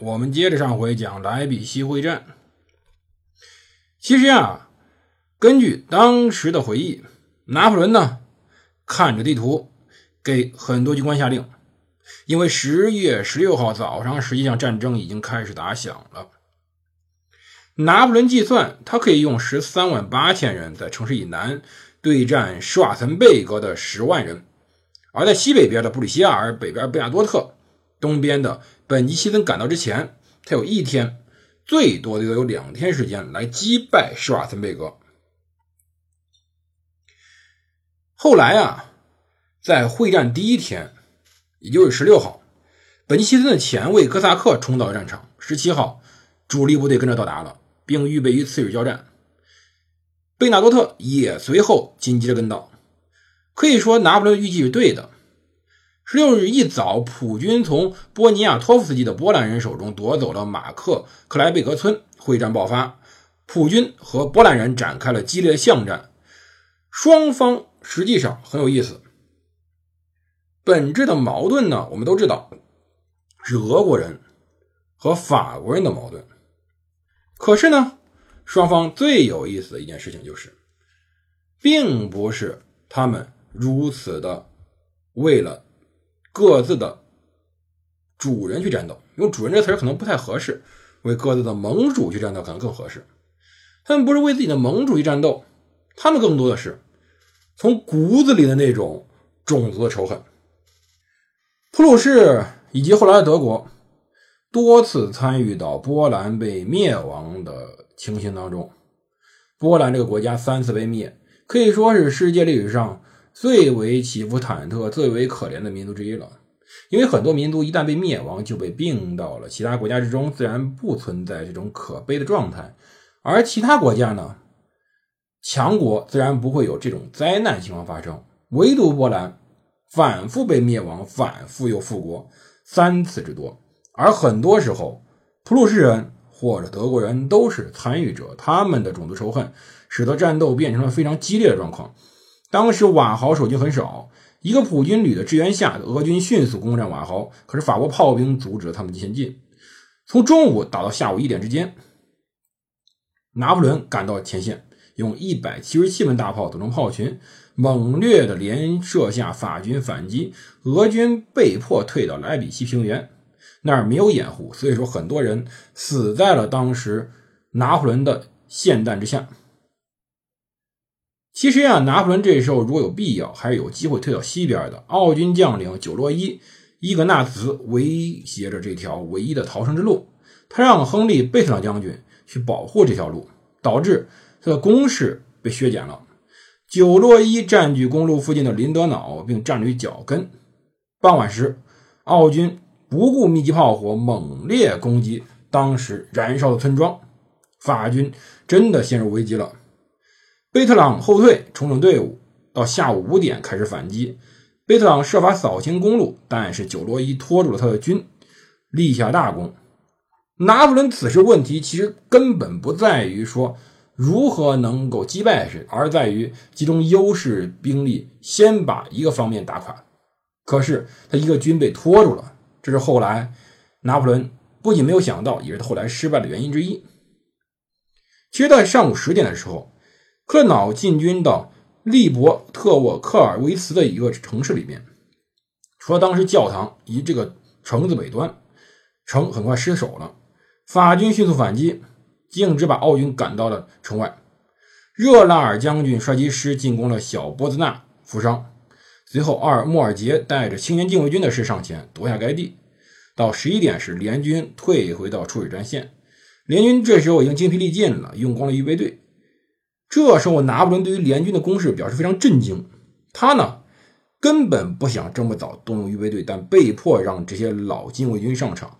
我们接着上回讲莱比锡会战。其实啊，根据当时的回忆，拿破仑呢看着地图，给很多军官下令。因为十月十六号早上，实际上战争已经开始打响了。拿破仑计算，他可以用十三万八千人在城市以南对战施瓦岑贝格的十万人，而在西北边的布里西亚尔、北边贝亚多特、东边的本尼西森赶到之前，他有一天，最多的有两天时间来击败施瓦岑贝格。后来啊，在会战第一天。也就是十六号，本尼西森的前卫哥萨克冲到了战场。十七号，主力部队跟着到达了，并预备于次日交战。贝纳多特也随后紧接着跟到。可以说，拿破仑预计是对的。十六日一早，普军从波尼亚托夫斯基的波兰人手中夺走了马克克莱贝格村，会战爆发，普军和波兰人展开了激烈的巷战。双方实际上很有意思。本质的矛盾呢，我们都知道是俄国人和法国人的矛盾。可是呢，双方最有意思的一件事情就是，并不是他们如此的为了各自的主人去战斗。用“主人”这词儿可能不太合适，为各自的盟主去战斗可能更合适。他们不是为自己的盟主去战斗，他们更多的是从骨子里的那种种族的仇恨。普鲁士以及后来的德国多次参与到波兰被灭亡的情形当中。波兰这个国家三次被灭，可以说是世界历史上最为起伏忐忑、最为可怜的民族之一了。因为很多民族一旦被灭亡，就被并到了其他国家之中，自然不存在这种可悲的状态。而其他国家呢，强国自然不会有这种灾难情况发生，唯独波兰。反复被灭亡，反复又复国三次之多，而很多时候，普鲁士人或者德国人都是参与者，他们的种族仇恨使得战斗变成了非常激烈的状况。当时瓦豪守军很少，一个普军旅的支援下，俄军迅速攻占瓦豪，可是法国炮兵阻止了他们前进。从中午打到下午一点之间，拿破仑赶到前线，用一百七十七门大炮组成炮群。猛烈的连射下法军反击，俄军被迫退到莱比锡平原，那儿没有掩护，所以说很多人死在了当时拿破仑的霰弹之下。其实呀，拿破仑这时候如果有必要，还是有机会退到西边的。奥军将领久洛伊伊格纳茨威胁着这条唯一的逃生之路，他让亨利贝特朗将军去保护这条路，导致他的攻势被削减了。久洛伊占据公路附近的林德瑙，并占据脚跟。傍晚时，奥军不顾密集炮火，猛烈攻击当时燃烧的村庄。法军真的陷入危机了。贝特朗后退，重整队伍，到下午五点开始反击。贝特朗设法扫清公路，但是九洛伊拖住了他的军，立下大功。拿破仑此时问题其实根本不在于说。如何能够击败谁，而在于集中优势兵力，先把一个方面打垮。可是他一个军被拖住了，这是后来拿破仑不仅没有想到，也是他后来失败的原因之一。其实，在上午十点的时候，克瑙进军到利伯特沃克尔维茨的一个城市里面，除了当时教堂以这个城子北端，城很快失守了，法军迅速反击。径直把奥军赶到了城外，热拉尔将军率其师进攻了小波兹纳，负伤。随后，奥尔莫尔杰带着青年禁卫军的师上前夺下该地。到十一点时，联军退回到初始战线。联军这时候已经精疲力尽了，用光了预备队。这时候，拿破仑对于联军的攻势表示非常震惊。他呢，根本不想这么早动用预备队，但被迫让这些老禁卫军上场。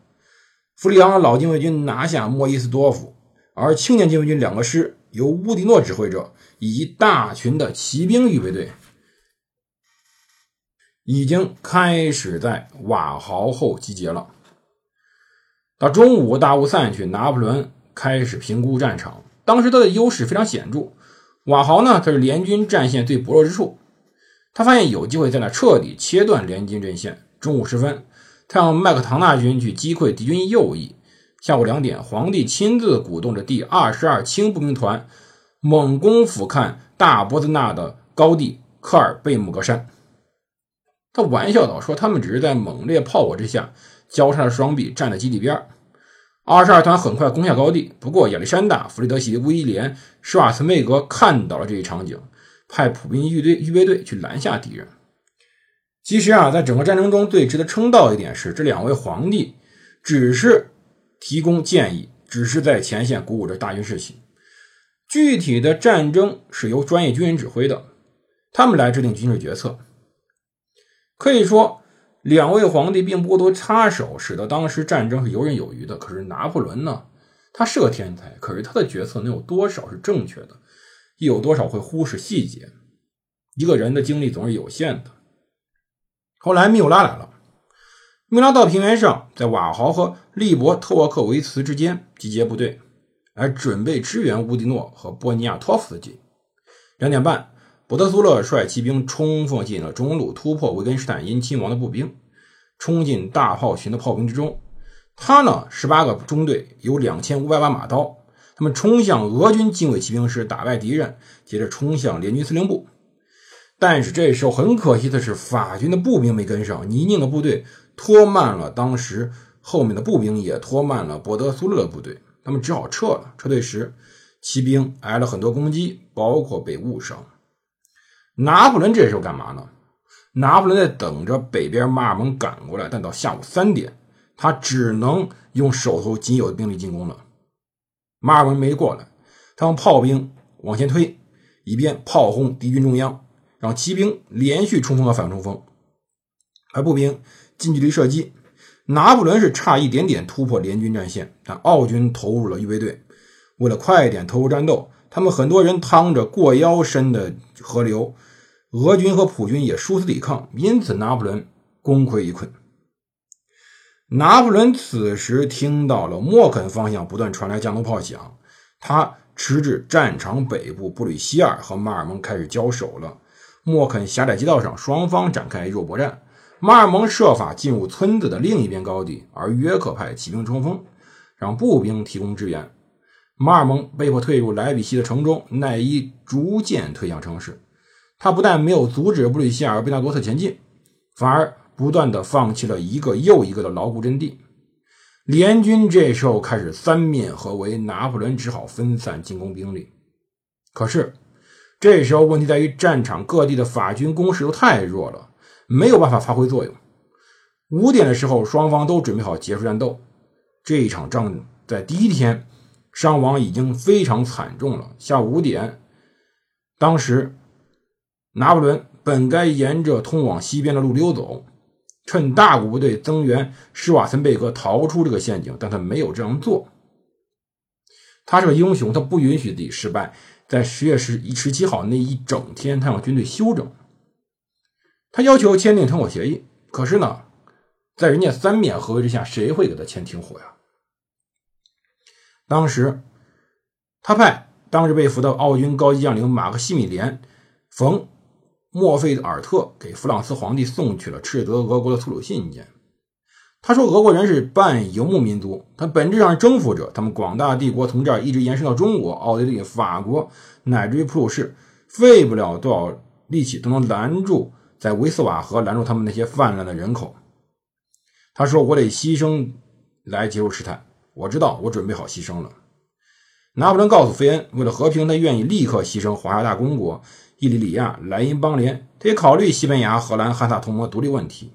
弗里昂老禁卫军拿下莫伊斯多夫。而青年禁卫军两个师由乌迪诺指挥着，以及大群的骑兵预备队，已经开始在瓦豪后集结了。到中午，大雾散去，拿破仑开始评估战场。当时他的优势非常显著，瓦豪呢，它是联军战线最薄弱之处。他发现有机会在那彻底切断联军阵线。中午时分，他让麦克唐纳军去击溃敌军右翼。下午两点，皇帝亲自鼓动着第二十二轻步兵团猛攻俯瞰大波兹纳的高地科尔贝姆格山。他玩笑道：“说他们只是在猛烈炮火之下交叉着双臂站在基地边。”二十二团很快攻下高地，不过亚历山大、弗里德西、威廉、施瓦茨内格看到了这一场景。派普兵预队预备队去拦下敌人。其实啊，在整个战争中最值得称道一点是，这两位皇帝只是提供建议，只是在前线鼓舞着大军士气。具体的战争是由专业军人指挥的，他们来制定军事决策。可以说，两位皇帝并不多插手，使得当时战争是游刃有余的。可是拿破仑呢？他是个天才，可是他的决策能有多少是正确的？又有多少会忽视细节？一个人的精力总是有限的。后来缪拉来了，缪拉到平原上，在瓦豪和利伯特沃克维茨之间集结部队，来准备支援乌迪诺和波尼亚托夫斯基。两点半，博德苏勒率骑兵冲锋进了中路，突破维根施坦因亲王的步兵，冲进大炮群的炮兵之中。他呢，十八个中队有两千五百把马刀。他们冲向俄军精锐骑兵师，打败敌人，接着冲向联军司令部。但是这时候很可惜的是，法军的步兵没跟上，泥泞的部队拖慢了当时后面的步兵，也拖慢了博德苏勒的部队，他们只好撤了。撤退时，骑兵挨了很多攻击，包括被误伤。拿破仑这时候干嘛呢？拿破仑在等着北边马尔蒙赶过来，但到下午三点，他只能用手头仅有的兵力进攻了。马尔文没过来，他用炮兵往前推，以便炮轰敌军中央，让骑兵连续冲锋和反冲锋，而步兵近距离射击。拿破仑是差一点点突破联军战线，但奥军投入了预备队，为了快一点投入战斗，他们很多人趟着过腰深的河流，俄军和普军也殊死抵抗，因此拿破仑功亏一篑。拿破仑此时听到了莫肯方向不断传来降落炮响，他迟至战场北部布吕希尔和马尔蒙开始交手了。莫肯狭窄街道上，双方展开肉搏战。马尔蒙设法进入村子的另一边高地，而约克派骑兵冲锋，让步兵提供支援。马尔蒙被迫退入莱比锡的城中，奈伊逐渐退向城市。他不但没有阻止布吕希尔贝纳多特前进，反而。不断的放弃了一个又一个的牢固阵地，联军这时候开始三面合围，拿破仑只好分散进攻兵力。可是这时候问题在于战场各地的法军攻势都太弱了，没有办法发挥作用。五点的时候，双方都准备好结束战斗。这一场仗在第一天伤亡已经非常惨重了。下午五点，当时拿破仑本该沿着通往西边的路溜走。趁大股部队增援，施瓦岑贝格逃出这个陷阱，但他没有这样做。他是个英雄，他不允许自己失败。在十月十一十七号那一整天，他让军队休整。他要求签订停火协议，可是呢，在人家三面合围之下，谁会给他签停火呀？当时，他派当时被俘的奥军高级将领马克西米连·冯。墨菲尔特给弗朗斯皇帝送去了斥责俄国的粗鲁信件。他说：“俄国人是半游牧民族，他本质上是征服者。他们广大帝国从这儿一直延伸到中国、奥地利、法国，乃至于普鲁士，费不了多少力气都能拦住在维斯瓦河拦住他们那些泛滥的人口。”他说：“我得牺牲来结束事态。我知道，我准备好牺牲了。”拿破仑告诉费恩，为了和平，他愿意立刻牺牲华沙大公国。伊里里亚、莱茵邦联，他也考虑西班牙、荷兰、汉萨同盟独立问题。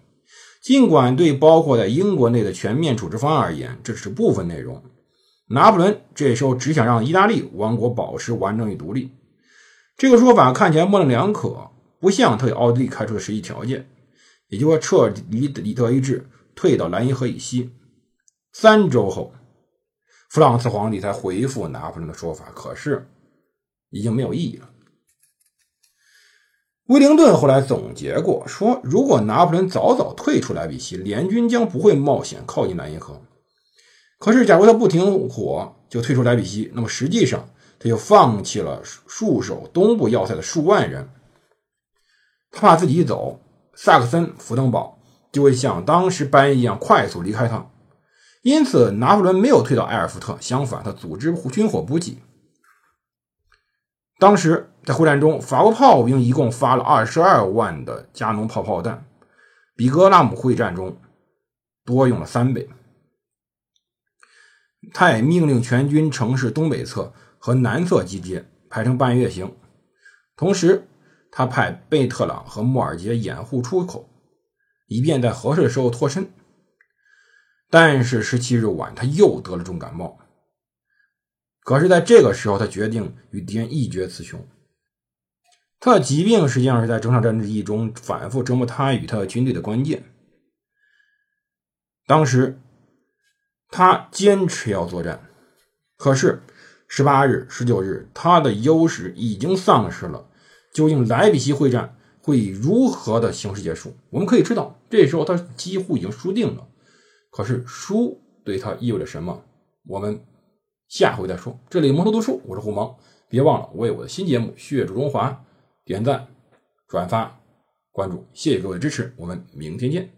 尽管对包括在英国内的全面处置方案而言，这只是部分内容。拿破仑这时候只想让意大利王国保持完整与独立。这个说法看起来模棱两可，不像他给奥地利开出的实际条件，也就是说彻底里德意志，退到莱茵河以西。三周后，弗朗茨皇帝才回复拿破仑的说法，可是已经没有意义了。威灵顿后来总结过，说如果拿破仑早早退出莱比锡，联军将不会冒险靠近莱茵河。可是，假如他不停火就退出莱比锡，那么实际上他就放弃了戍守东部要塞的数万人。他怕自己一走，萨克森、福登堡就会像当时班恩一样快速离开他。因此，拿破仑没有退到埃尔福特，相反，他组织军火补给。当时在会战中，法国炮兵一共发了二十二万的加农炮炮弹，比格拉姆会战中多用了三倍。他也命令全军城市东北侧和南侧集结，排成半月形。同时，他派贝特朗和莫尔杰掩护出口，以便在合适的时候脱身。但是十七日晚，他又得了重感冒。可是，在这个时候，他决定与敌人一决雌雄。他的疾病实际上是在整场战役中反复折磨他与他的军队的关键。当时。他坚持要作战，可是十八日、十九日，他的优势已经丧失了。究竟莱比锡会战会以如何的形式结束？我们可以知道，这时候他几乎已经输定了。可是输对他意味着什么？我们下回再说。这里蒙头读书，我是胡蒙，别忘了为我的新节目《血主中华》点赞、转发、关注，谢谢各位支持，我们明天见。